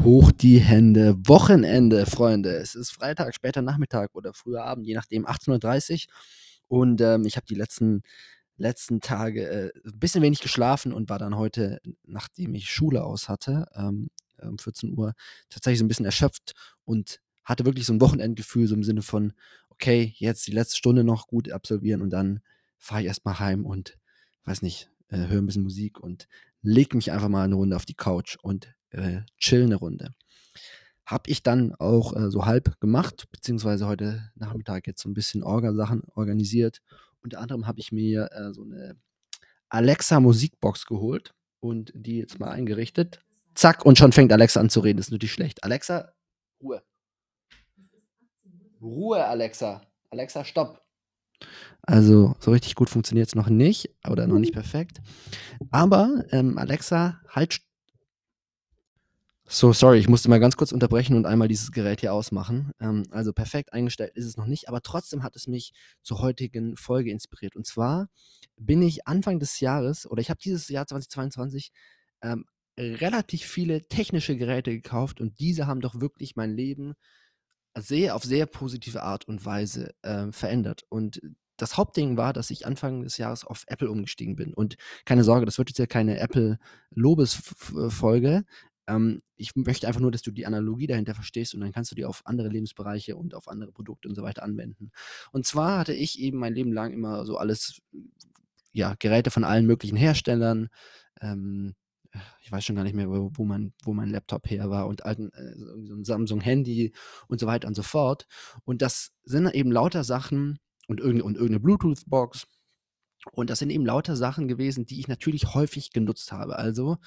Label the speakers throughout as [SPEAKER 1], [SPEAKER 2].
[SPEAKER 1] Hoch die Hände. Wochenende, Freunde. Es ist Freitag, später Nachmittag oder früher Abend, je nachdem, 18.30 Uhr. Und ähm, ich habe die letzten, letzten Tage äh, ein bisschen wenig geschlafen und war dann heute, nachdem ich Schule aus hatte, ähm, um 14 Uhr, tatsächlich so ein bisschen erschöpft und hatte wirklich so ein Wochenendgefühl, so im Sinne von, okay, jetzt die letzte Stunde noch gut absolvieren und dann fahre ich erstmal heim und, weiß nicht, äh, höre ein bisschen Musik und leg mich einfach mal eine Runde auf die Couch und äh, chill eine Runde. Habe ich dann auch äh, so halb gemacht, beziehungsweise heute Nachmittag jetzt so ein bisschen Orga-Sachen organisiert. Unter anderem habe ich mir äh, so eine Alexa Musikbox geholt und die jetzt mal eingerichtet. Zack, und schon fängt Alexa an zu reden. Das ist natürlich schlecht. Alexa, Ruhe. Ruhe, Alexa. Alexa, stopp. Also so richtig gut funktioniert es noch nicht oder noch nicht perfekt. Aber ähm, Alexa, halt. So, sorry, ich musste mal ganz kurz unterbrechen und einmal dieses Gerät hier ausmachen. Ähm, also perfekt eingestellt ist es noch nicht, aber trotzdem hat es mich zur heutigen Folge inspiriert. Und zwar bin ich Anfang des Jahres oder ich habe dieses Jahr 2022 ähm, relativ viele technische Geräte gekauft und diese haben doch wirklich mein Leben sehr auf sehr positive Art und Weise äh, verändert. Und das Hauptding war, dass ich Anfang des Jahres auf Apple umgestiegen bin. Und keine Sorge, das wird jetzt ja keine Apple-Lobesfolge. Ähm, ich möchte einfach nur, dass du die Analogie dahinter verstehst und dann kannst du die auf andere Lebensbereiche und auf andere Produkte und so weiter anwenden. Und zwar hatte ich eben mein Leben lang immer so alles, ja, Geräte von allen möglichen Herstellern. Ähm, ich weiß schon gar nicht mehr, wo, wo, mein, wo mein Laptop her war und alten, äh, so ein Samsung-Handy und so weiter und so fort. Und das sind eben lauter Sachen, und, irgende, und irgendeine Bluetooth-Box. Und das sind eben lauter Sachen gewesen, die ich natürlich häufig genutzt habe. Also,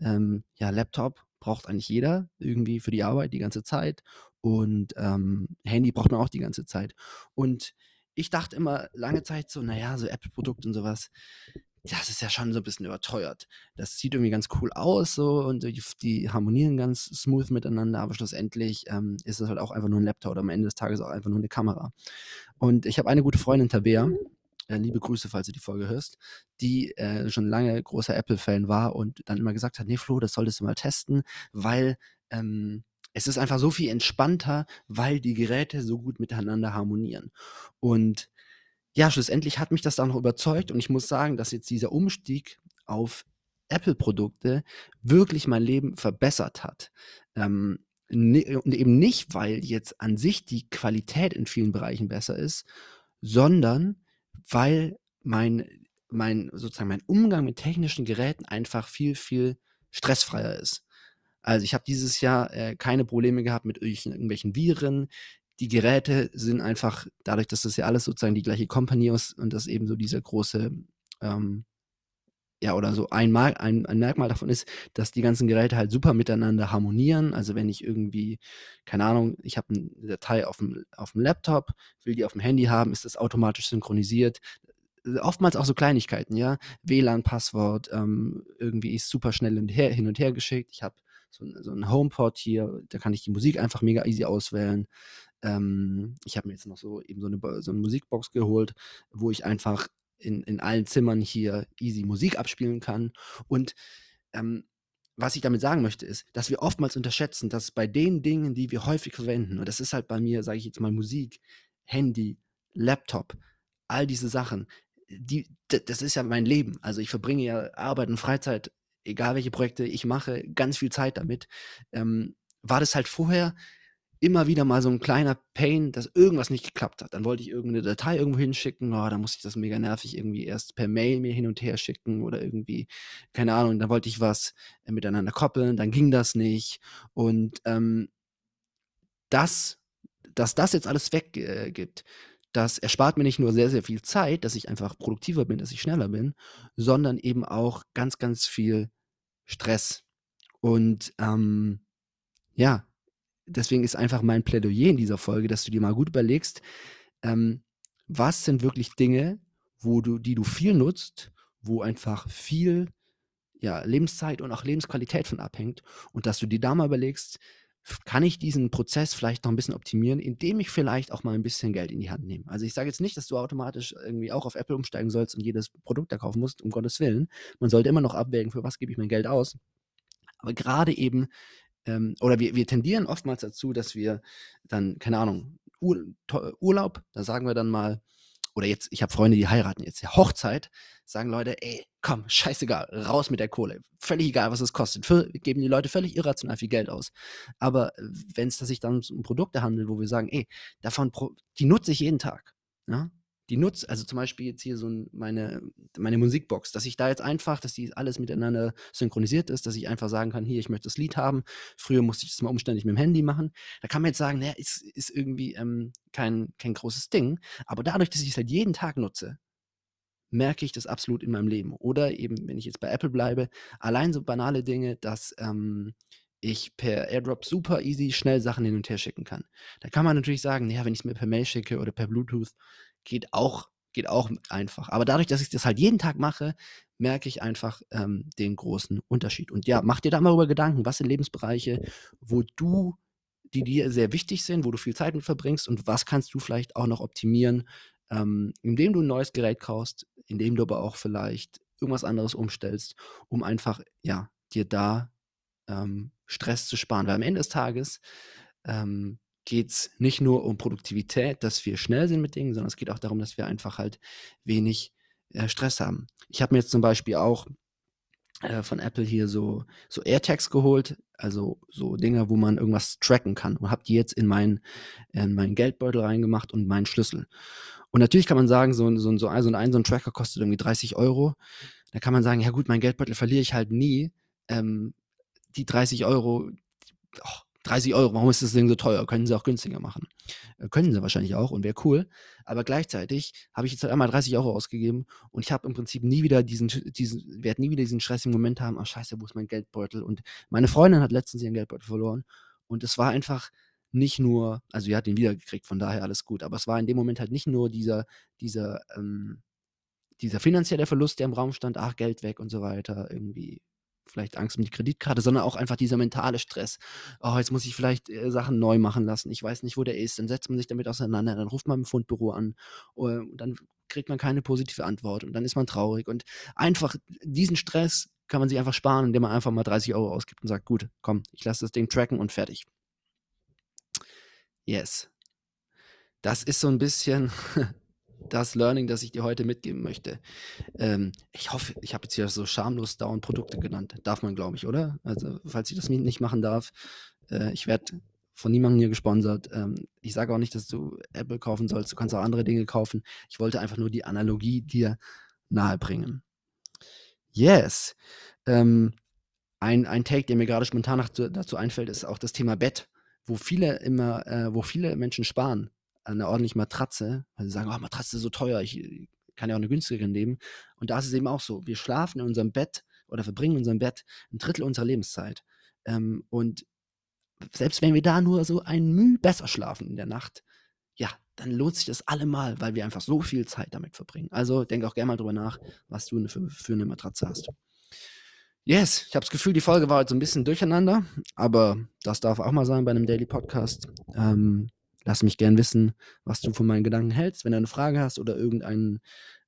[SPEAKER 1] ähm, ja, Laptop braucht eigentlich jeder irgendwie für die Arbeit die ganze Zeit. Und ähm, Handy braucht man auch die ganze Zeit. Und ich dachte immer lange Zeit so, naja, so Apple-Produkte und sowas, das ist ja schon so ein bisschen überteuert. Das sieht irgendwie ganz cool aus so und die, harmonieren ganz smooth miteinander, aber schlussendlich ähm, ist es halt auch einfach nur ein Laptop oder am Ende des Tages auch einfach nur eine Kamera. Und ich habe eine gute Freundin, Tabea, äh, liebe Grüße, falls du die Folge hörst, die äh, schon lange großer Apple-Fan war und dann immer gesagt hat, nee Flo, das solltest du mal testen, weil ähm, es ist einfach so viel entspannter, weil die Geräte so gut miteinander harmonieren. Und ja, schlussendlich hat mich das dann noch überzeugt und ich muss sagen, dass jetzt dieser Umstieg auf Apple-Produkte wirklich mein Leben verbessert hat. Ähm, ne, und eben nicht, weil jetzt an sich die Qualität in vielen Bereichen besser ist, sondern weil mein, mein, sozusagen mein Umgang mit technischen Geräten einfach viel, viel stressfreier ist. Also ich habe dieses Jahr äh, keine Probleme gehabt mit irgendwelchen Viren die Geräte sind einfach, dadurch, dass das ja alles sozusagen die gleiche Company ist und das eben so dieser große, ähm, ja, oder so ein, ein, ein, Merkmal davon ist, dass die ganzen Geräte halt super miteinander harmonieren. Also wenn ich irgendwie, keine Ahnung, ich habe eine Datei auf dem, auf dem Laptop, will die auf dem Handy haben, ist das automatisch synchronisiert. Oftmals auch so Kleinigkeiten, ja. WLAN-Passwort, ähm, irgendwie ist super schnell hin und her, hin und her geschickt. Ich habe so, so einen HomePod hier, da kann ich die Musik einfach mega easy auswählen. Ähm, ich habe mir jetzt noch so eben so eine, so eine Musikbox geholt, wo ich einfach in, in allen Zimmern hier easy Musik abspielen kann. Und ähm, was ich damit sagen möchte, ist, dass wir oftmals unterschätzen, dass bei den Dingen, die wir häufig verwenden, und das ist halt bei mir, sage ich jetzt mal, Musik, Handy, Laptop, all diese Sachen, die, das ist ja mein Leben. Also ich verbringe ja Arbeit und Freizeit, egal welche Projekte ich mache, ganz viel Zeit damit. Ähm, war das halt vorher immer wieder mal so ein kleiner Pain, dass irgendwas nicht geklappt hat. Dann wollte ich irgendeine Datei irgendwo hinschicken, oh, dann musste ich das mega nervig irgendwie erst per Mail mir hin und her schicken oder irgendwie, keine Ahnung, dann wollte ich was äh, miteinander koppeln, dann ging das nicht. Und ähm, das, dass das jetzt alles weggibt, äh, das erspart mir nicht nur sehr, sehr viel Zeit, dass ich einfach produktiver bin, dass ich schneller bin, sondern eben auch ganz, ganz viel Stress. Und ähm, ja, deswegen ist einfach mein Plädoyer in dieser Folge, dass du dir mal gut überlegst, ähm, was sind wirklich Dinge, wo du, die du viel nutzt, wo einfach viel ja, Lebenszeit und auch Lebensqualität von abhängt und dass du dir da mal überlegst, kann ich diesen Prozess vielleicht noch ein bisschen optimieren, indem ich vielleicht auch mal ein bisschen Geld in die Hand nehme. Also ich sage jetzt nicht, dass du automatisch irgendwie auch auf Apple umsteigen sollst und jedes Produkt da kaufen musst, um Gottes Willen. Man sollte immer noch abwägen, für was gebe ich mein Geld aus. Aber gerade eben ähm, oder wir, wir tendieren oftmals dazu, dass wir dann, keine Ahnung, Ur, Urlaub, da sagen wir dann mal, oder jetzt, ich habe Freunde, die heiraten jetzt, ja, Hochzeit, sagen Leute, ey, komm, scheißegal, raus mit der Kohle. Völlig egal, was es kostet. Für, geben die Leute völlig irrational viel Geld aus. Aber äh, wenn es sich dann um Produkte handelt, wo wir sagen, ey, davon, die nutze ich jeden Tag. Ja? Die nutze, also zum Beispiel jetzt hier so meine, meine Musikbox, dass ich da jetzt einfach, dass die alles miteinander synchronisiert ist, dass ich einfach sagen kann, hier, ich möchte das Lied haben. Früher musste ich das mal umständlich mit dem Handy machen. Da kann man jetzt sagen, naja, ist, ist irgendwie ähm, kein, kein großes Ding. Aber dadurch, dass ich es halt jeden Tag nutze, merke ich das absolut in meinem Leben. Oder eben, wenn ich jetzt bei Apple bleibe, allein so banale Dinge, dass ähm, ich per AirDrop super easy schnell Sachen hin und her schicken kann. Da kann man natürlich sagen, naja, wenn ich es mir per Mail schicke oder per Bluetooth, geht auch, geht auch einfach. Aber dadurch, dass ich das halt jeden Tag mache, merke ich einfach ähm, den großen Unterschied. Und ja, mach dir da mal über Gedanken, was sind Lebensbereiche, wo du, die dir sehr wichtig sind, wo du viel Zeit mit verbringst und was kannst du vielleicht auch noch optimieren, ähm, indem du ein neues Gerät kaufst, indem du aber auch vielleicht irgendwas anderes umstellst, um einfach, ja, dir da ähm, Stress zu sparen. Weil am Ende des Tages ähm, geht es nicht nur um Produktivität, dass wir schnell sind mit Dingen, sondern es geht auch darum, dass wir einfach halt wenig äh, Stress haben. Ich habe mir jetzt zum Beispiel auch äh, von Apple hier so, so AirTags geholt, also so Dinge, wo man irgendwas tracken kann und habe die jetzt in meinen, in meinen Geldbeutel reingemacht und meinen Schlüssel. Und natürlich kann man sagen, so, so, so, ein, so ein, so ein Tracker kostet irgendwie 30 Euro. Da kann man sagen, ja gut, mein Geldbeutel verliere ich halt nie. Ähm, die 30 Euro, oh, 30 Euro, warum ist das Ding so teuer? Können sie auch günstiger machen. Äh, können sie wahrscheinlich auch und wäre cool. Aber gleichzeitig habe ich jetzt halt einmal 30 Euro ausgegeben und ich habe im Prinzip nie wieder diesen, diesen, werde nie wieder diesen stressigen Moment haben, ach scheiße, wo ist mein Geldbeutel? Und meine Freundin hat letztens ihren Geldbeutel verloren und es war einfach nicht nur, also sie hat ihn wiedergekriegt, von daher alles gut, aber es war in dem Moment halt nicht nur dieser, dieser, ähm, dieser finanzielle Verlust, der im Raum stand, ach, Geld weg und so weiter, irgendwie vielleicht Angst um die Kreditkarte, sondern auch einfach dieser mentale Stress. Oh, jetzt muss ich vielleicht äh, Sachen neu machen lassen. Ich weiß nicht, wo der ist. Dann setzt man sich damit auseinander, dann ruft man im Fundbüro an äh, und dann kriegt man keine positive Antwort und dann ist man traurig. Und einfach diesen Stress kann man sich einfach sparen, indem man einfach mal 30 Euro ausgibt und sagt, gut, komm, ich lasse das Ding tracken und fertig. Yes. Das ist so ein bisschen das Learning, das ich dir heute mitgeben möchte. Ähm, ich hoffe, ich habe jetzt hier so schamlos dauernd Produkte genannt. Darf man, glaube ich, oder? Also, falls ich das nicht machen darf, äh, ich werde von niemandem hier gesponsert. Ähm, ich sage auch nicht, dass du Apple kaufen sollst. Du kannst auch andere Dinge kaufen. Ich wollte einfach nur die Analogie dir nahebringen. Yes. Ähm, ein, ein Take, der mir gerade spontan dazu einfällt, ist auch das Thema Bett, wo viele immer, äh, wo viele Menschen sparen eine ordentliche Matratze, weil sie sagen, oh, Matratze ist so teuer, ich kann ja auch eine günstigere nehmen. Und da ist es eben auch so, wir schlafen in unserem Bett oder verbringen in unserem Bett ein Drittel unserer Lebenszeit. Ähm, und selbst wenn wir da nur so ein Mühe besser schlafen in der Nacht, ja, dann lohnt sich das allemal, weil wir einfach so viel Zeit damit verbringen. Also denk auch gerne mal drüber nach, was du für, für eine Matratze hast. Yes, ich habe das Gefühl, die Folge war heute so ein bisschen durcheinander, aber das darf auch mal sein bei einem Daily Podcast. Ähm, Lass mich gern wissen, was du von meinen Gedanken hältst. Wenn du eine Frage hast oder irgendeine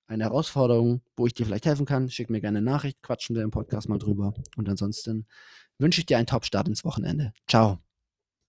[SPEAKER 1] eine Herausforderung, wo ich dir vielleicht helfen kann, schick mir gerne eine Nachricht, quatschen wir im Podcast mal drüber. Und ansonsten wünsche ich dir einen Top-Start ins Wochenende. Ciao.